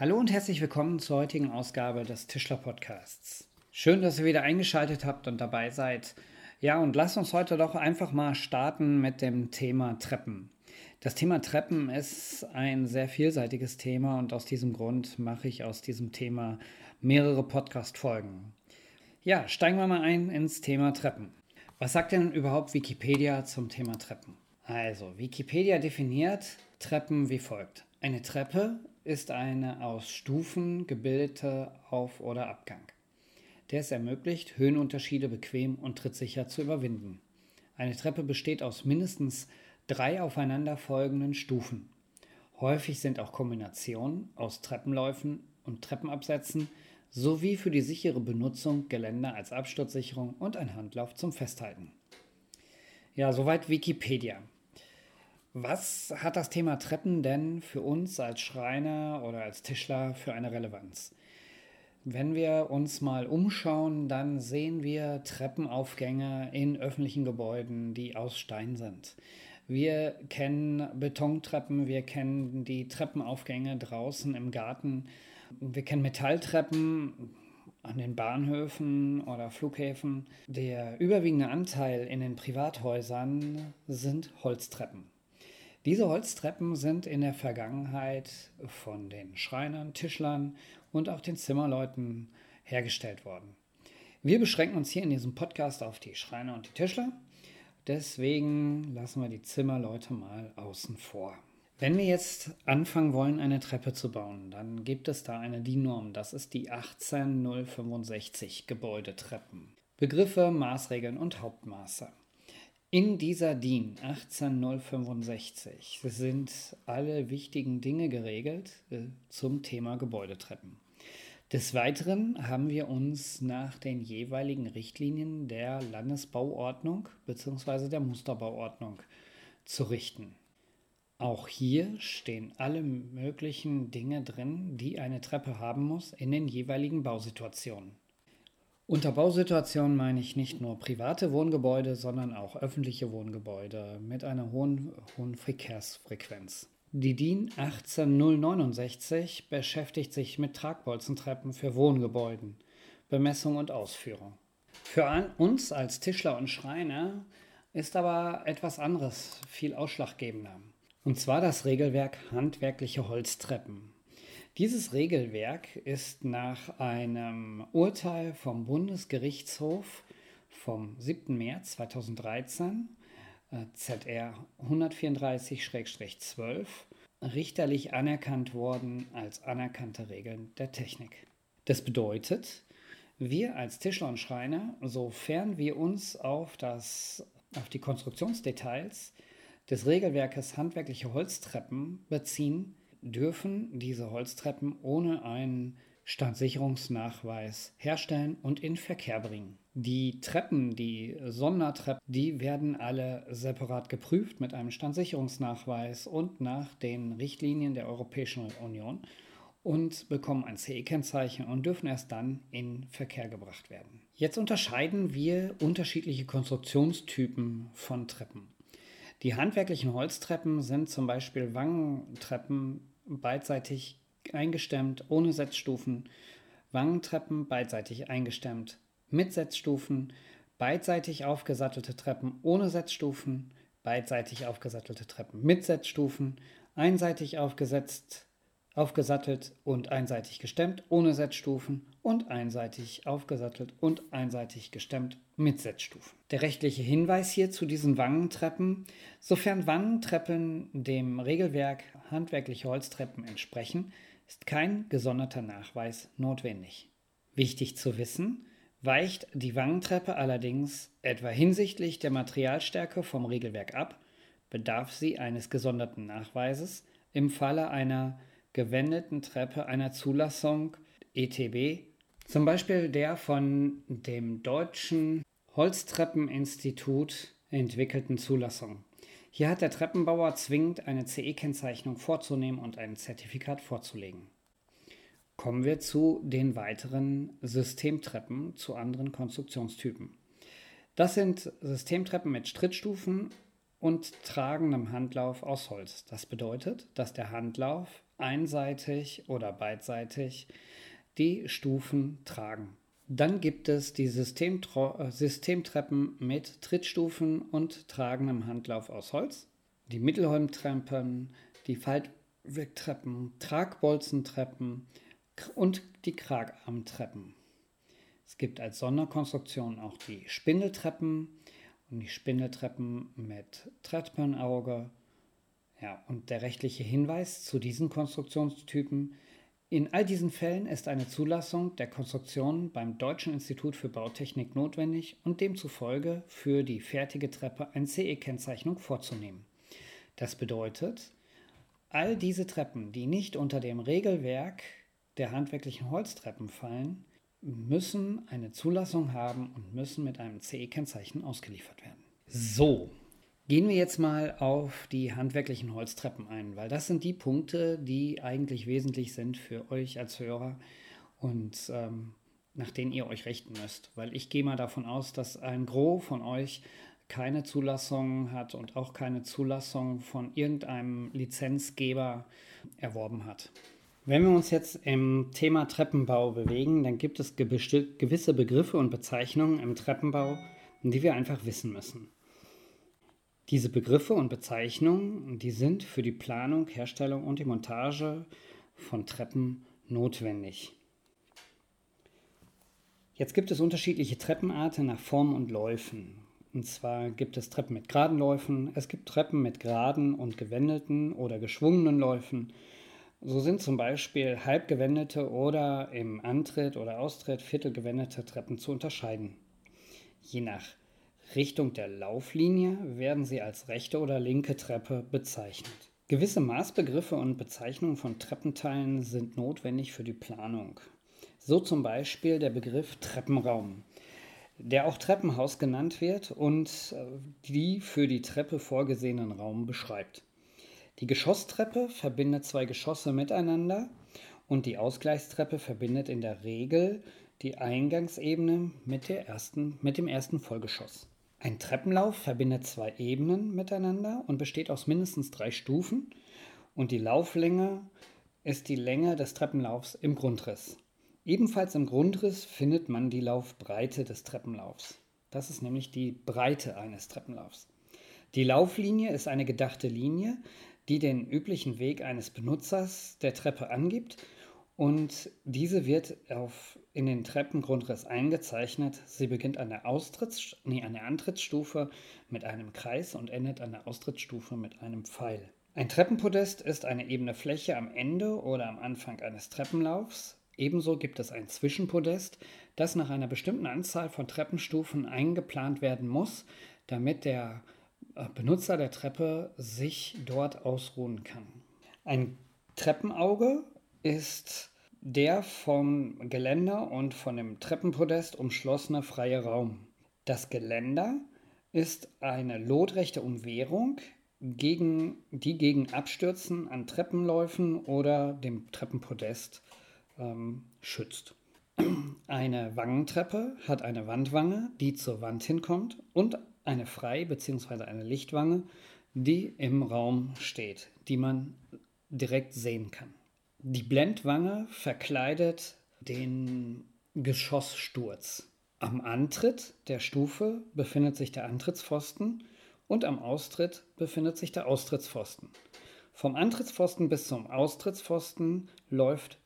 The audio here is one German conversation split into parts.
Hallo und herzlich willkommen zur heutigen Ausgabe des Tischler Podcasts. Schön, dass ihr wieder eingeschaltet habt und dabei seid. Ja, und lasst uns heute doch einfach mal starten mit dem Thema Treppen. Das Thema Treppen ist ein sehr vielseitiges Thema und aus diesem Grund mache ich aus diesem Thema mehrere Podcast-Folgen. Ja, steigen wir mal ein ins Thema Treppen. Was sagt denn überhaupt Wikipedia zum Thema Treppen? Also, Wikipedia definiert Treppen wie folgt. Eine Treppe ist eine aus Stufen gebildete Auf- oder Abgang, der es ermöglicht, Höhenunterschiede bequem und trittsicher zu überwinden. Eine Treppe besteht aus mindestens drei aufeinanderfolgenden Stufen. Häufig sind auch Kombinationen aus Treppenläufen und Treppenabsätzen sowie für die sichere Benutzung Geländer als Absturzsicherung und ein Handlauf zum Festhalten. Ja, soweit Wikipedia. Was hat das Thema Treppen denn für uns als Schreiner oder als Tischler für eine Relevanz? Wenn wir uns mal umschauen, dann sehen wir Treppenaufgänge in öffentlichen Gebäuden, die aus Stein sind. Wir kennen Betontreppen, wir kennen die Treppenaufgänge draußen im Garten, wir kennen Metalltreppen an den Bahnhöfen oder Flughäfen. Der überwiegende Anteil in den Privathäusern sind Holztreppen. Diese Holztreppen sind in der Vergangenheit von den Schreinern, Tischlern und auch den Zimmerleuten hergestellt worden. Wir beschränken uns hier in diesem Podcast auf die Schreiner und die Tischler Deswegen lassen wir die Zimmerleute mal außen vor. Wenn wir jetzt anfangen wollen, eine Treppe zu bauen, dann gibt es da eine DIN-Norm. Das ist die 18065 Gebäudetreppen. Begriffe, Maßregeln und Hauptmaße. In dieser DIN 18065 sind alle wichtigen Dinge geregelt äh, zum Thema Gebäudetreppen. Des Weiteren haben wir uns nach den jeweiligen Richtlinien der Landesbauordnung bzw. der Musterbauordnung zu richten. Auch hier stehen alle möglichen Dinge drin, die eine Treppe haben muss in den jeweiligen Bausituationen. Unter Bausituationen meine ich nicht nur private Wohngebäude, sondern auch öffentliche Wohngebäude mit einer hohen, hohen Verkehrsfrequenz. Die DIN 18069 beschäftigt sich mit Tragbolzentreppen für Wohngebäuden, Bemessung und Ausführung. Für uns als Tischler und Schreiner ist aber etwas anderes viel ausschlaggebender. Und zwar das Regelwerk handwerkliche Holztreppen. Dieses Regelwerk ist nach einem Urteil vom Bundesgerichtshof vom 7. März 2013 ZR 134-12 richterlich anerkannt worden als anerkannte Regeln der Technik. Das bedeutet, wir als Tischler und Schreiner, sofern wir uns auf, das, auf die Konstruktionsdetails des Regelwerkes handwerkliche Holztreppen beziehen, dürfen diese Holztreppen ohne einen Standsicherungsnachweis herstellen und in Verkehr bringen. Die Treppen, die Sondertreppen, die werden alle separat geprüft mit einem Standsicherungsnachweis und nach den Richtlinien der Europäischen Union und bekommen ein CE-Kennzeichen und dürfen erst dann in Verkehr gebracht werden. Jetzt unterscheiden wir unterschiedliche Konstruktionstypen von Treppen. Die handwerklichen Holztreppen sind zum Beispiel Wangentreppen beidseitig eingestemmt, ohne Setzstufen, Wangentreppen beidseitig eingestemmt, mit Setzstufen, beidseitig aufgesattelte Treppen ohne Setzstufen, beidseitig aufgesattelte Treppen mit Setzstufen, einseitig aufgesetzt, aufgesattelt und einseitig gestemmt ohne Setzstufen und einseitig aufgesattelt und einseitig gestemmt mit Setzstufen. Der rechtliche Hinweis hier zu diesen Wangentreppen, sofern Wangentreppen dem Regelwerk handwerkliche Holztreppen entsprechen, ist kein gesonderter Nachweis notwendig. Wichtig zu wissen, weicht die Wangentreppe allerdings etwa hinsichtlich der Materialstärke vom Regelwerk ab, bedarf sie eines gesonderten Nachweises im Falle einer gewendeten Treppe einer Zulassung ETB, zum Beispiel der von dem Deutschen Holztreppeninstitut entwickelten Zulassung. Hier hat der Treppenbauer zwingend eine CE-Kennzeichnung vorzunehmen und ein Zertifikat vorzulegen. Kommen wir zu den weiteren Systemtreppen zu anderen Konstruktionstypen. Das sind Systemtreppen mit Strittstufen und tragendem Handlauf aus Holz. Das bedeutet, dass der Handlauf einseitig oder beidseitig die Stufen tragen. Dann gibt es die Systemtro Systemtreppen mit Trittstufen und tragendem Handlauf aus Holz, die Mittelholmtreppen, die Faltwegtreppen, Tragbolzentreppen und die Kragarmtreppen. Es gibt als Sonderkonstruktion auch die Spindeltreppen und die Spindeltreppen mit Treppenauge. Ja, und der rechtliche Hinweis zu diesen Konstruktionstypen in all diesen Fällen ist eine Zulassung der Konstruktion beim Deutschen Institut für Bautechnik notwendig und demzufolge für die fertige Treppe eine CE-Kennzeichnung vorzunehmen. Das bedeutet, all diese Treppen, die nicht unter dem Regelwerk der handwerklichen Holztreppen fallen, müssen eine Zulassung haben und müssen mit einem CE-Kennzeichen ausgeliefert werden. So, Gehen wir jetzt mal auf die handwerklichen Holztreppen ein, weil das sind die Punkte, die eigentlich wesentlich sind für euch als Hörer und ähm, nach denen ihr euch richten müsst. Weil ich gehe mal davon aus, dass ein Gros von euch keine Zulassung hat und auch keine Zulassung von irgendeinem Lizenzgeber erworben hat. Wenn wir uns jetzt im Thema Treppenbau bewegen, dann gibt es gewisse Begriffe und Bezeichnungen im Treppenbau, die wir einfach wissen müssen. Diese Begriffe und Bezeichnungen, die sind für die Planung, Herstellung und die Montage von Treppen notwendig. Jetzt gibt es unterschiedliche Treppenarten nach Form und Läufen. Und zwar gibt es Treppen mit geraden Läufen, es gibt Treppen mit geraden und gewendelten oder geschwungenen Läufen. So sind zum Beispiel halbgewendete oder im Antritt oder Austritt viertelgewendete Treppen zu unterscheiden. Je nach Richtung der Lauflinie werden sie als rechte oder linke Treppe bezeichnet. Gewisse Maßbegriffe und Bezeichnungen von Treppenteilen sind notwendig für die Planung. So zum Beispiel der Begriff Treppenraum, der auch Treppenhaus genannt wird und äh, die für die Treppe vorgesehenen Raum beschreibt. Die Geschosstreppe verbindet zwei Geschosse miteinander und die Ausgleichstreppe verbindet in der Regel die Eingangsebene mit, ersten, mit dem ersten Vollgeschoss. Ein Treppenlauf verbindet zwei Ebenen miteinander und besteht aus mindestens drei Stufen und die Lauflänge ist die Länge des Treppenlaufs im Grundriss. Ebenfalls im Grundriss findet man die Laufbreite des Treppenlaufs. Das ist nämlich die Breite eines Treppenlaufs. Die Lauflinie ist eine gedachte Linie, die den üblichen Weg eines Benutzers der Treppe angibt und diese wird auf, in den Treppengrundriss eingezeichnet. Sie beginnt an der, Austritts, nee, an der Antrittsstufe mit einem Kreis und endet an der Austrittsstufe mit einem Pfeil. Ein Treppenpodest ist eine ebene Fläche am Ende oder am Anfang eines Treppenlaufs. Ebenso gibt es ein Zwischenpodest, das nach einer bestimmten Anzahl von Treppenstufen eingeplant werden muss, damit der äh, Benutzer der Treppe sich dort ausruhen kann. Ein Treppenauge ist der vom Geländer und von dem Treppenpodest umschlossene freie Raum. Das Geländer ist eine lotrechte Umwehrung, gegen, die gegen Abstürzen an Treppenläufen oder dem Treppenpodest ähm, schützt. Eine Wangentreppe hat eine Wandwange, die zur Wand hinkommt, und eine Frei- bzw. eine Lichtwange, die im Raum steht, die man direkt sehen kann. Die Blendwange verkleidet den Geschosssturz. Am Antritt der Stufe befindet sich der Antrittspfosten und am Austritt befindet sich der Austrittspfosten. Vom Antrittspfosten bis zum Austrittspfosten läuft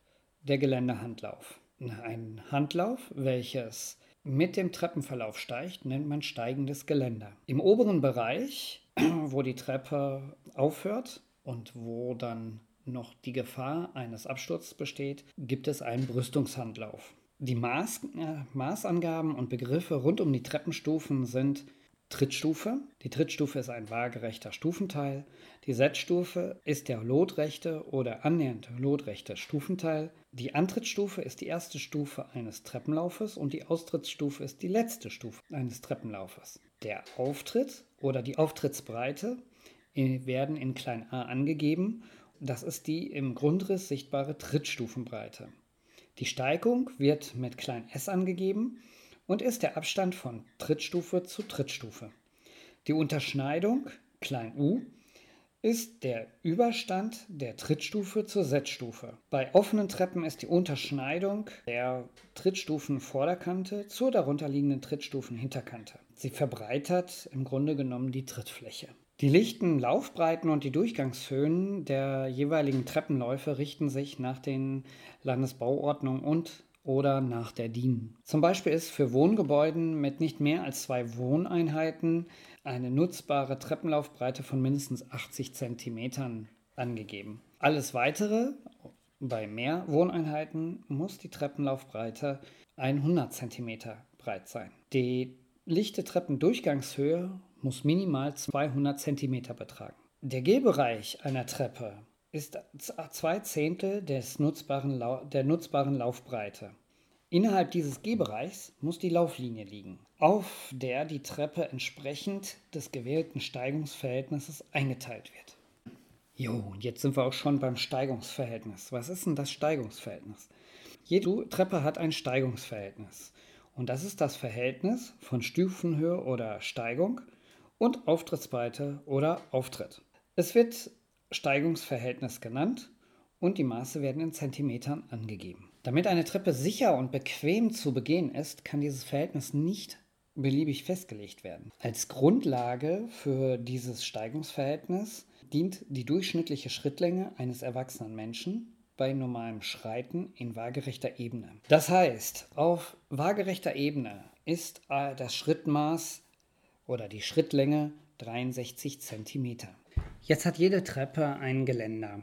der Geländehandlauf. Ein Handlauf, welches mit dem Treppenverlauf steigt, nennt man steigendes Geländer. Im oberen Bereich, wo die Treppe aufhört und wo dann noch die Gefahr eines Absturzes besteht, gibt es einen Brüstungshandlauf. Die Maß, äh, Maßangaben und Begriffe rund um die Treppenstufen sind Trittstufe. Die Trittstufe ist ein waagerechter Stufenteil. Die Setzstufe ist der lotrechte oder annähernd lotrechte Stufenteil. Die Antrittsstufe ist die erste Stufe eines Treppenlaufes und die Austrittsstufe ist die letzte Stufe eines Treppenlaufes. Der Auftritt oder die Auftrittsbreite äh, werden in klein a angegeben das ist die im Grundriss sichtbare Trittstufenbreite. Die Steigung wird mit klein s angegeben und ist der Abstand von Trittstufe zu Trittstufe. Die Unterschneidung klein u ist der Überstand der Trittstufe zur Setzstufe. Bei offenen Treppen ist die Unterschneidung der Trittstufen-Vorderkante zur darunterliegenden Trittstufen-Hinterkante. Sie verbreitert im Grunde genommen die Trittfläche. Die lichten Laufbreiten und die Durchgangshöhen der jeweiligen Treppenläufe richten sich nach den Landesbauordnungen und oder nach der DIN. Zum Beispiel ist für Wohngebäuden mit nicht mehr als zwei Wohneinheiten eine nutzbare Treppenlaufbreite von mindestens 80 cm angegeben. Alles weitere, bei mehr Wohneinheiten, muss die Treppenlaufbreite 100 cm breit sein. Die lichte Treppendurchgangshöhe muss minimal 200 cm betragen. Der Gehbereich einer Treppe ist zwei Zehntel des nutzbaren der nutzbaren Laufbreite. Innerhalb dieses Gehbereichs muss die Lauflinie liegen, auf der die Treppe entsprechend des gewählten Steigungsverhältnisses eingeteilt wird. Jo, und jetzt sind wir auch schon beim Steigungsverhältnis. Was ist denn das Steigungsverhältnis? Jede Treppe hat ein Steigungsverhältnis. Und das ist das Verhältnis von Stufenhöhe oder Steigung und Auftrittsbreite oder Auftritt. Es wird Steigungsverhältnis genannt und die Maße werden in Zentimetern angegeben. Damit eine Treppe sicher und bequem zu begehen ist, kann dieses Verhältnis nicht beliebig festgelegt werden. Als Grundlage für dieses Steigungsverhältnis dient die durchschnittliche Schrittlänge eines erwachsenen Menschen bei normalem Schreiten in waagerechter Ebene. Das heißt, auf waagerechter Ebene ist das Schrittmaß oder die Schrittlänge 63 cm. Jetzt hat jede Treppe ein Geländer.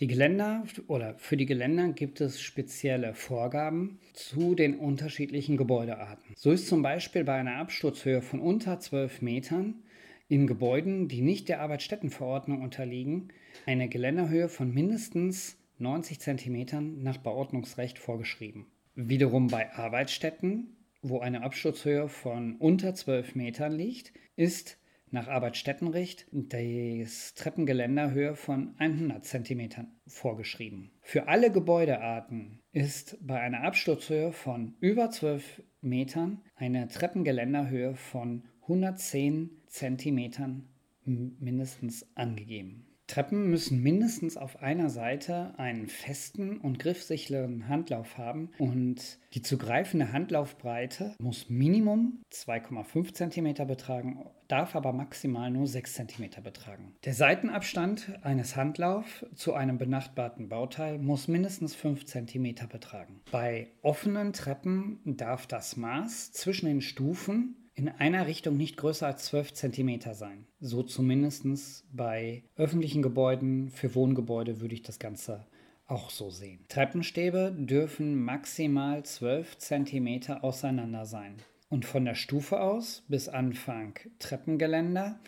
Die Geländer oder für die Geländer gibt es spezielle Vorgaben zu den unterschiedlichen Gebäudearten. So ist zum Beispiel bei einer Absturzhöhe von unter 12 Metern in Gebäuden, die nicht der Arbeitsstättenverordnung unterliegen, eine Geländerhöhe von mindestens 90 cm nach Bauordnungsrecht vorgeschrieben. Wiederum bei Arbeitsstätten, wo eine Absturzhöhe von unter 12 Metern liegt, ist nach Arbeitsstättenrecht das Treppengeländerhöhe von 100 cm vorgeschrieben. Für alle Gebäudearten ist bei einer Absturzhöhe von über 12 Metern eine Treppengeländerhöhe von 110 cm mindestens angegeben. Treppen müssen mindestens auf einer Seite einen festen und griffsicheren Handlauf haben und die zu greifende Handlaufbreite muss Minimum 2,5 cm betragen, darf aber maximal nur 6 cm betragen. Der Seitenabstand eines Handlaufs zu einem benachbarten Bauteil muss mindestens 5 cm betragen. Bei offenen Treppen darf das Maß zwischen den Stufen in einer Richtung nicht größer als 12 cm sein. So zumindest bei öffentlichen Gebäuden. Für Wohngebäude würde ich das Ganze auch so sehen. Treppenstäbe dürfen maximal 12 cm auseinander sein. Und von der Stufe aus bis Anfang Treppengeländer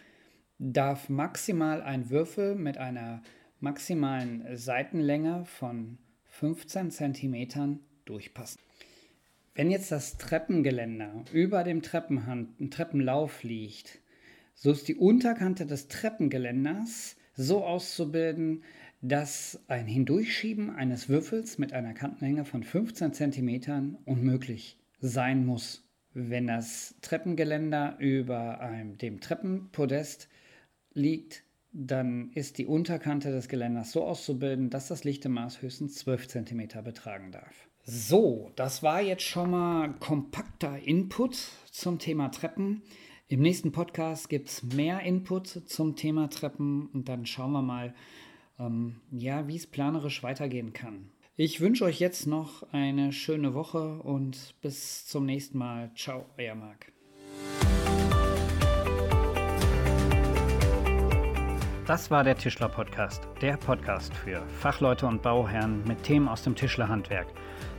darf maximal ein Würfel mit einer maximalen Seitenlänge von 15 cm durchpassen. Wenn jetzt das Treppengeländer über dem Treppenlauf liegt, so ist die Unterkante des Treppengeländers so auszubilden, dass ein Hindurchschieben eines Würfels mit einer Kantenlänge von 15 cm unmöglich sein muss. Wenn das Treppengeländer über einem, dem Treppenpodest liegt, dann ist die Unterkante des Geländers so auszubilden, dass das lichte Maß höchstens 12 cm betragen darf. So, das war jetzt schon mal kompakter Input zum Thema Treppen. Im nächsten Podcast gibt es mehr Input zum Thema Treppen und dann schauen wir mal, ähm, ja, wie es planerisch weitergehen kann. Ich wünsche euch jetzt noch eine schöne Woche und bis zum nächsten Mal. Ciao, euer Marc. Das war der Tischler Podcast, der Podcast für Fachleute und Bauherren mit Themen aus dem Tischlerhandwerk.